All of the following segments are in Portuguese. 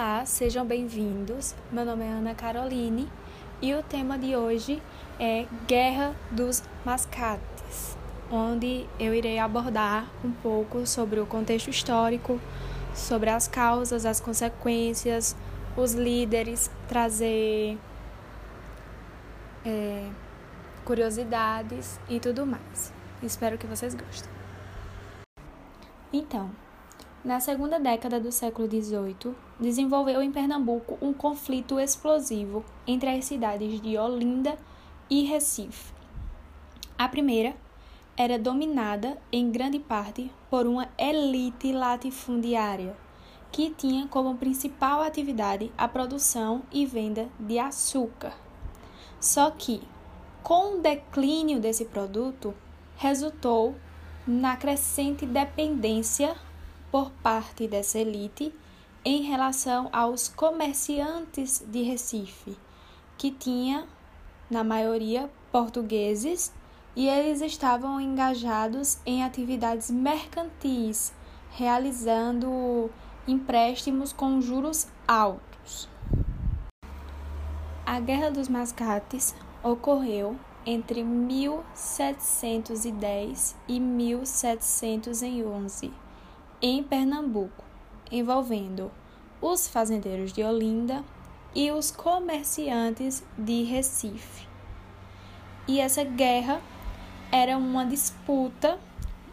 Olá, sejam bem-vindos. Meu nome é Ana Caroline e o tema de hoje é Guerra dos Mascates, onde eu irei abordar um pouco sobre o contexto histórico, sobre as causas, as consequências, os líderes, trazer é, curiosidades e tudo mais. Espero que vocês gostem. Então, na segunda década do século XVIII, desenvolveu em Pernambuco um conflito explosivo entre as cidades de Olinda e Recife. A primeira era dominada em grande parte por uma elite latifundiária que tinha como principal atividade a produção e venda de açúcar. Só que, com o declínio desse produto, resultou na crescente dependência por parte dessa elite em relação aos comerciantes de Recife, que tinha, na maioria, portugueses e eles estavam engajados em atividades mercantis, realizando empréstimos com juros altos. A Guerra dos Mascates ocorreu entre 1710 e 1711 em Pernambuco, envolvendo os fazendeiros de Olinda e os comerciantes de Recife. E essa guerra era uma disputa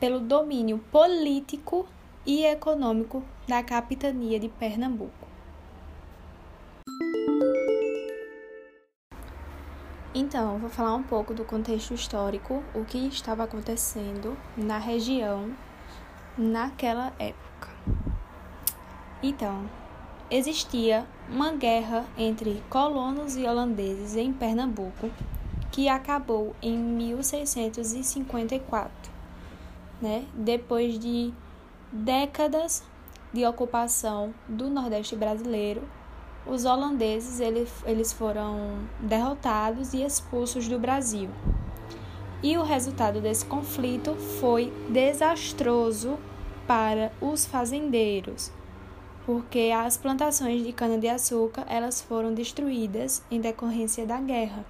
pelo domínio político e econômico da capitania de Pernambuco. Então, vou falar um pouco do contexto histórico, o que estava acontecendo na região naquela época. Então, existia uma guerra entre colonos e holandeses em Pernambuco que acabou em 1654, né? Depois de décadas de ocupação do Nordeste brasileiro, os holandeses eles, eles foram derrotados e expulsos do Brasil. E o resultado desse conflito foi desastroso para os fazendeiros, porque as plantações de cana-de-açúcar elas foram destruídas em decorrência da guerra.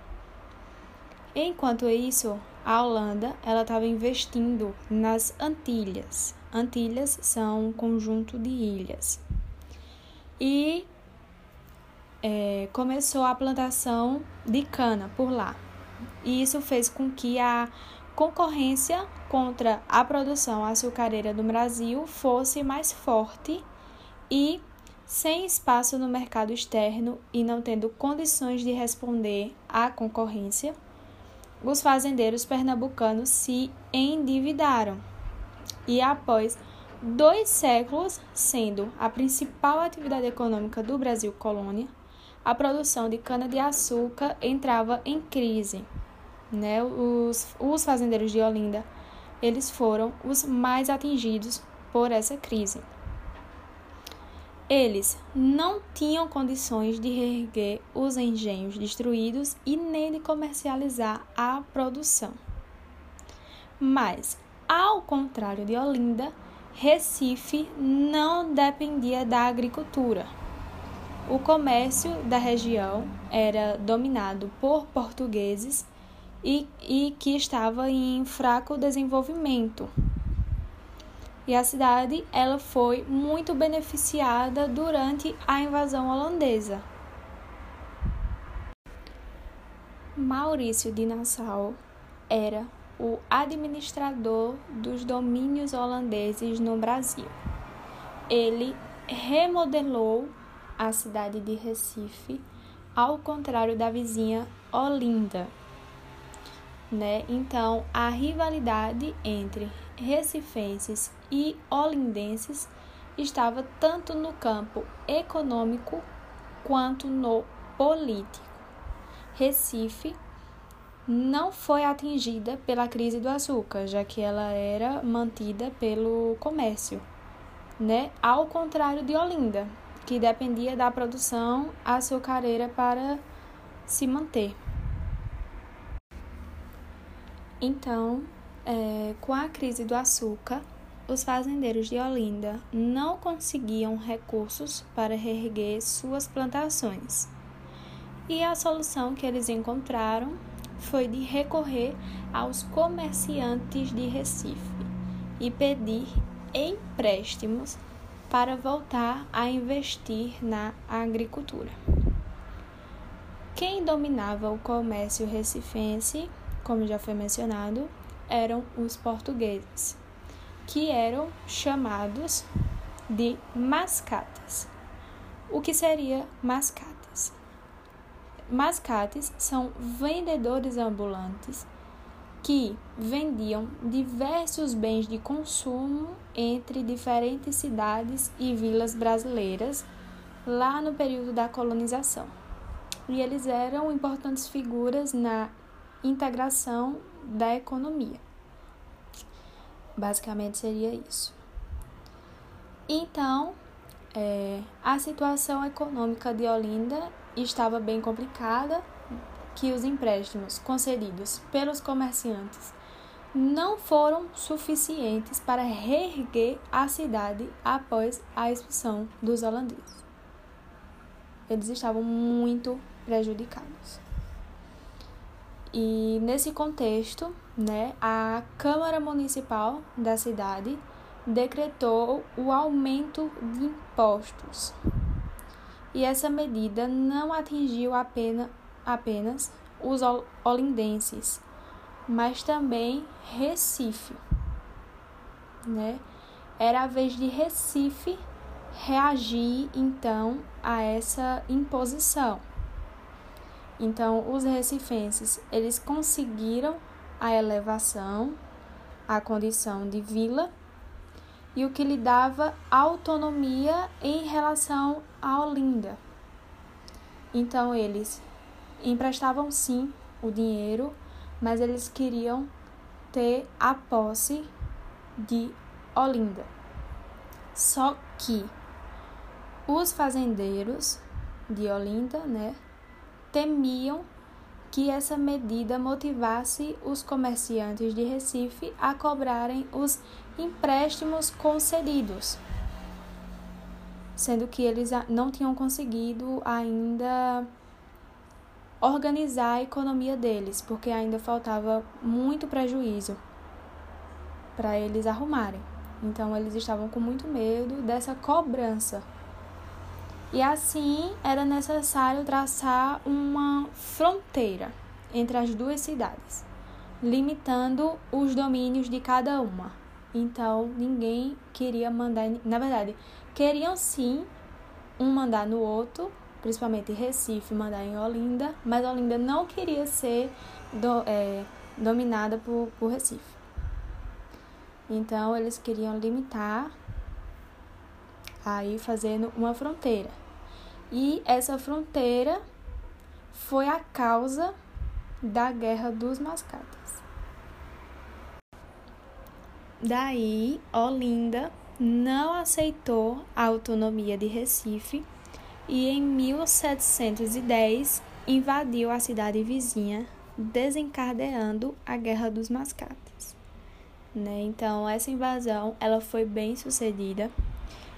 Enquanto isso, a Holanda ela estava investindo nas Antilhas. Antilhas são um conjunto de ilhas. E é, começou a plantação de cana por lá. E isso fez com que a concorrência contra a produção açucareira do Brasil fosse mais forte e sem espaço no mercado externo e não tendo condições de responder à concorrência, os fazendeiros pernambucanos se endividaram. E após dois séculos sendo a principal atividade econômica do Brasil colônia, a produção de cana-de-açúcar entrava em crise. Né? Os, os fazendeiros de Olinda eles foram os mais atingidos por essa crise. Eles não tinham condições de reerguer os engenhos destruídos e nem de comercializar a produção. Mas, ao contrário de Olinda, Recife não dependia da agricultura. O comércio da região era dominado por portugueses e, e que estava em fraco desenvolvimento. E a cidade ela foi muito beneficiada durante a invasão holandesa. Maurício de Nassau era o administrador dos domínios holandeses no Brasil. Ele remodelou a cidade de Recife, ao contrário da vizinha Olinda né? Então, a rivalidade entre recifenses e olindenses estava tanto no campo econômico quanto no político. Recife não foi atingida pela crise do açúcar, já que ela era mantida pelo comércio, né? Ao contrário de Olinda, que dependia da produção açucareira para se manter. Então, é, com a crise do açúcar, os fazendeiros de Olinda não conseguiam recursos para reerguer suas plantações. E a solução que eles encontraram foi de recorrer aos comerciantes de Recife e pedir empréstimos para voltar a investir na agricultura. Quem dominava o comércio recifense, como já foi mencionado, eram os portugueses, que eram chamados de mascatas. O que seria mascatas? Mascates são vendedores ambulantes que vendiam diversos bens de consumo entre diferentes cidades e vilas brasileiras lá no período da colonização. E eles eram importantes figuras na integração da economia. Basicamente seria isso. Então, é, a situação econômica de Olinda estava bem complicada, que os empréstimos concedidos pelos comerciantes não foram suficientes para reerguer a cidade após a expulsão dos holandeses. Eles estavam muito prejudicados. E nesse contexto, né, a Câmara Municipal da cidade decretou o aumento de impostos. E essa medida não atingiu apenas, apenas os olindenses, mas também Recife. Né? Era a vez de Recife reagir então a essa imposição. Então, os recifenses, eles conseguiram a elevação, a condição de vila e o que lhe dava autonomia em relação a Olinda. Então, eles emprestavam sim o dinheiro, mas eles queriam ter a posse de Olinda. Só que os fazendeiros de Olinda, né, temiam que essa medida motivasse os comerciantes de Recife a cobrarem os empréstimos concedidos, sendo que eles não tinham conseguido ainda organizar a economia deles, porque ainda faltava muito prejuízo para eles arrumarem. Então eles estavam com muito medo dessa cobrança e assim era necessário traçar uma fronteira entre as duas cidades, limitando os domínios de cada uma. Então ninguém queria mandar, na verdade, queriam sim um mandar no outro, principalmente Recife mandar em Olinda, mas Olinda não queria ser do, é, dominada por, por Recife. Então eles queriam limitar aí fazendo uma fronteira. E essa fronteira foi a causa da Guerra dos Mascates. Daí, Olinda não aceitou a autonomia de Recife e em 1710 invadiu a cidade vizinha, desencadeando a Guerra dos Mascates. Né? Então, essa invasão ela foi bem sucedida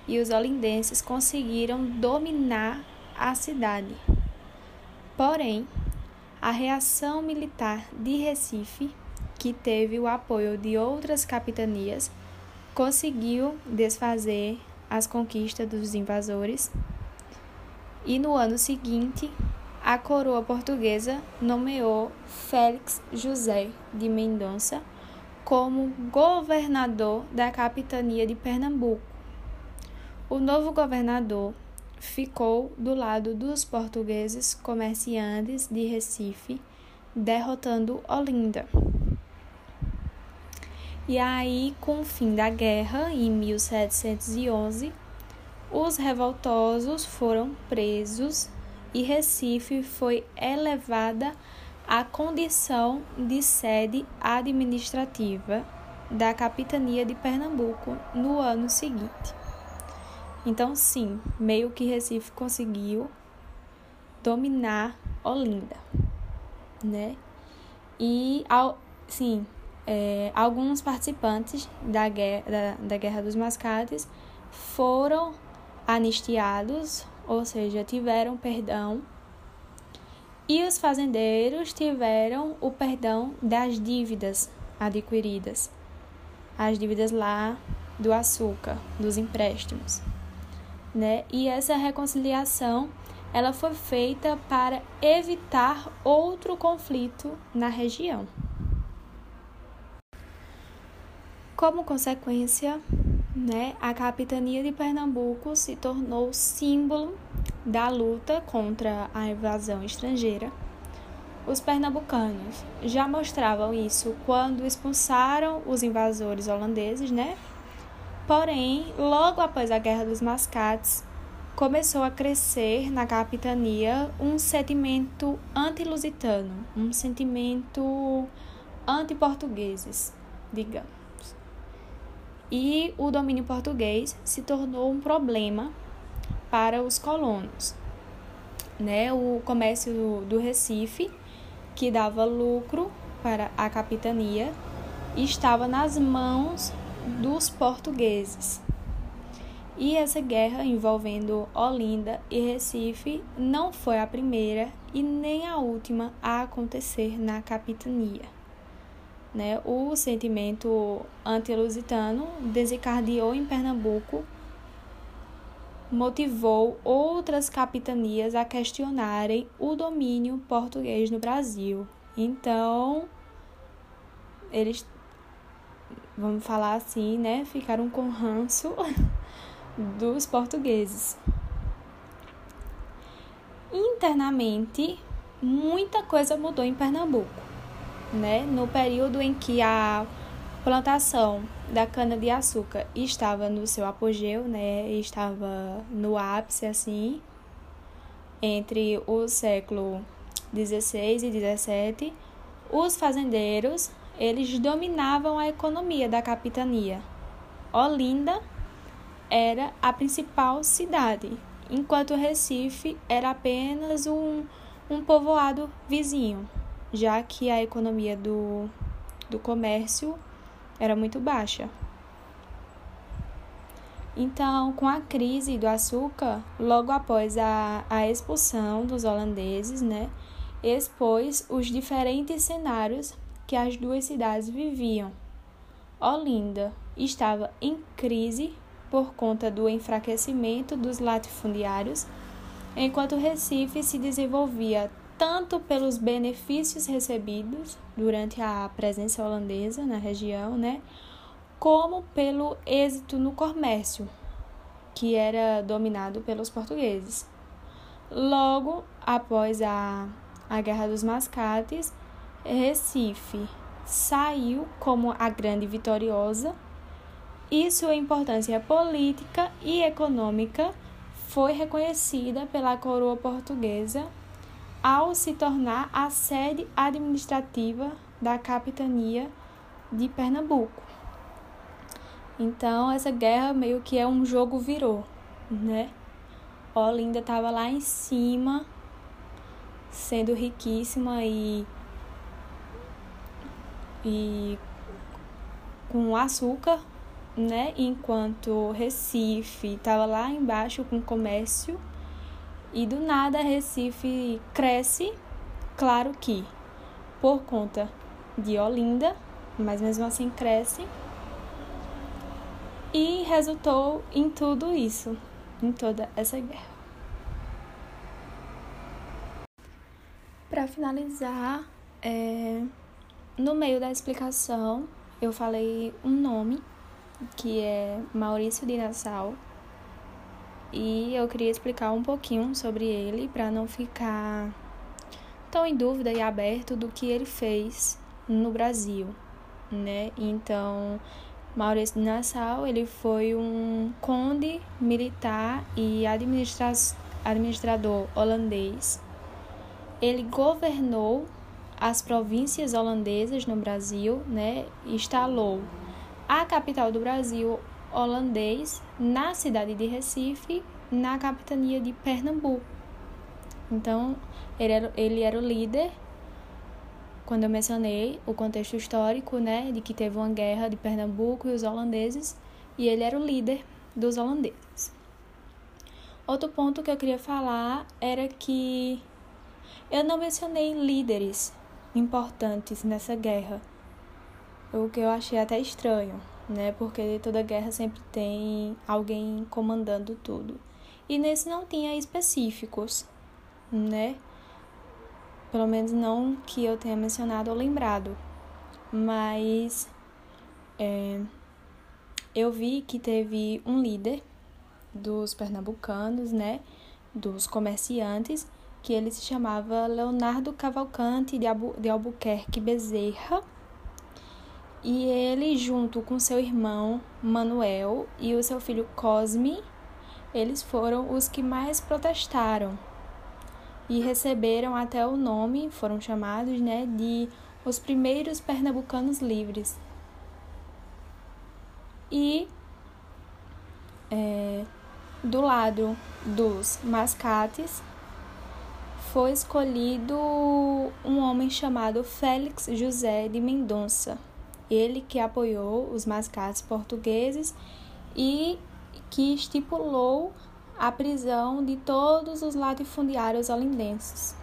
e os olindenses conseguiram dominar a cidade. Porém, a reação militar de Recife, que teve o apoio de outras capitanias, conseguiu desfazer as conquistas dos invasores. E no ano seguinte, a coroa portuguesa nomeou Félix José de Mendonça como governador da capitania de Pernambuco o novo governador ficou do lado dos portugueses comerciantes de Recife, derrotando Olinda. E aí, com o fim da guerra, em 1711, os revoltosos foram presos e Recife foi elevada à condição de sede administrativa da capitania de Pernambuco no ano seguinte. Então, sim, meio que Recife conseguiu dominar Olinda, né? E, sim, é, alguns participantes da guerra, da, da guerra dos Mascates foram anistiados, ou seja, tiveram perdão, e os fazendeiros tiveram o perdão das dívidas adquiridas, as dívidas lá do açúcar, dos empréstimos, né? E essa reconciliação ela foi feita para evitar outro conflito na região. Como consequência, né, a capitania de Pernambuco se tornou símbolo da luta contra a invasão estrangeira. Os pernambucanos já mostravam isso quando expulsaram os invasores holandeses, né? Porém, logo após a Guerra dos Mascates, começou a crescer na capitania um sentimento anti-lusitano, um sentimento anti-portugueses, digamos. E o domínio português se tornou um problema para os colonos. Né? O comércio do Recife, que dava lucro para a capitania, estava nas mãos dos portugueses. E essa guerra envolvendo Olinda e Recife não foi a primeira e nem a última a acontecer na capitania. Né? O sentimento anti-lusitano desencadeou em Pernambuco, motivou outras capitanias a questionarem o domínio português no Brasil. Então, eles, vamos falar assim, né, ficaram com ranço dos portugueses. Internamente, muita coisa mudou em Pernambuco, né? No período em que a plantação da cana de açúcar estava no seu apogeu, né? Estava no ápice assim, entre o século 16 e 17, os fazendeiros, eles dominavam a economia da capitania. Olinda era a principal cidade, enquanto Recife era apenas um, um povoado vizinho, já que a economia do, do comércio era muito baixa. Então, com a crise do açúcar, logo após a, a expulsão dos holandeses, né, expôs os diferentes cenários que as duas cidades viviam. Olinda estava em crise por conta do enfraquecimento dos latifundiários, enquanto Recife se desenvolvia tanto pelos benefícios recebidos durante a presença holandesa na região, né, como pelo êxito no comércio, que era dominado pelos portugueses. Logo após a, a Guerra dos Mascates, Recife saiu como a grande vitoriosa e sua importância política e econômica foi reconhecida pela coroa portuguesa ao se tornar a sede administrativa da capitania de Pernambuco. Então, essa guerra meio que é um jogo virou, né? Olinda estava lá em cima, sendo riquíssima e e com açúcar né? Enquanto Recife estava lá embaixo com comércio e do nada Recife cresce, claro que por conta de Olinda, mas mesmo assim cresce. E resultou em tudo isso, em toda essa guerra. Para finalizar, é, no meio da explicação, eu falei um nome que é Maurício de Nassau. E eu queria explicar um pouquinho sobre ele para não ficar tão em dúvida e aberto do que ele fez no Brasil, né? Então, Maurício de Nassau, ele foi um conde militar e administra administrador holandês. Ele governou as províncias holandesas no Brasil, né? Instalou a capital do Brasil holandês na cidade de Recife, na capitania de Pernambuco. Então, ele era, ele era o líder quando eu mencionei o contexto histórico, né, de que teve uma guerra de Pernambuco e os holandeses, e ele era o líder dos holandeses. Outro ponto que eu queria falar era que eu não mencionei líderes importantes nessa guerra, o que eu achei até estranho, né? Porque toda guerra sempre tem alguém comandando tudo. E nesse não tinha específicos, né? Pelo menos não que eu tenha mencionado ou lembrado. Mas é, eu vi que teve um líder dos pernambucanos, né? Dos comerciantes, que ele se chamava Leonardo Cavalcante de, de Albuquerque Bezerra. E ele, junto com seu irmão Manuel e o seu filho Cosme, eles foram os que mais protestaram e receberam até o nome, foram chamados, né, de os primeiros pernambucanos livres. E é, do lado dos mascates foi escolhido um homem chamado Félix José de Mendonça. Ele que apoiou os mascates portugueses e que estipulou a prisão de todos os latifundiários olindenses.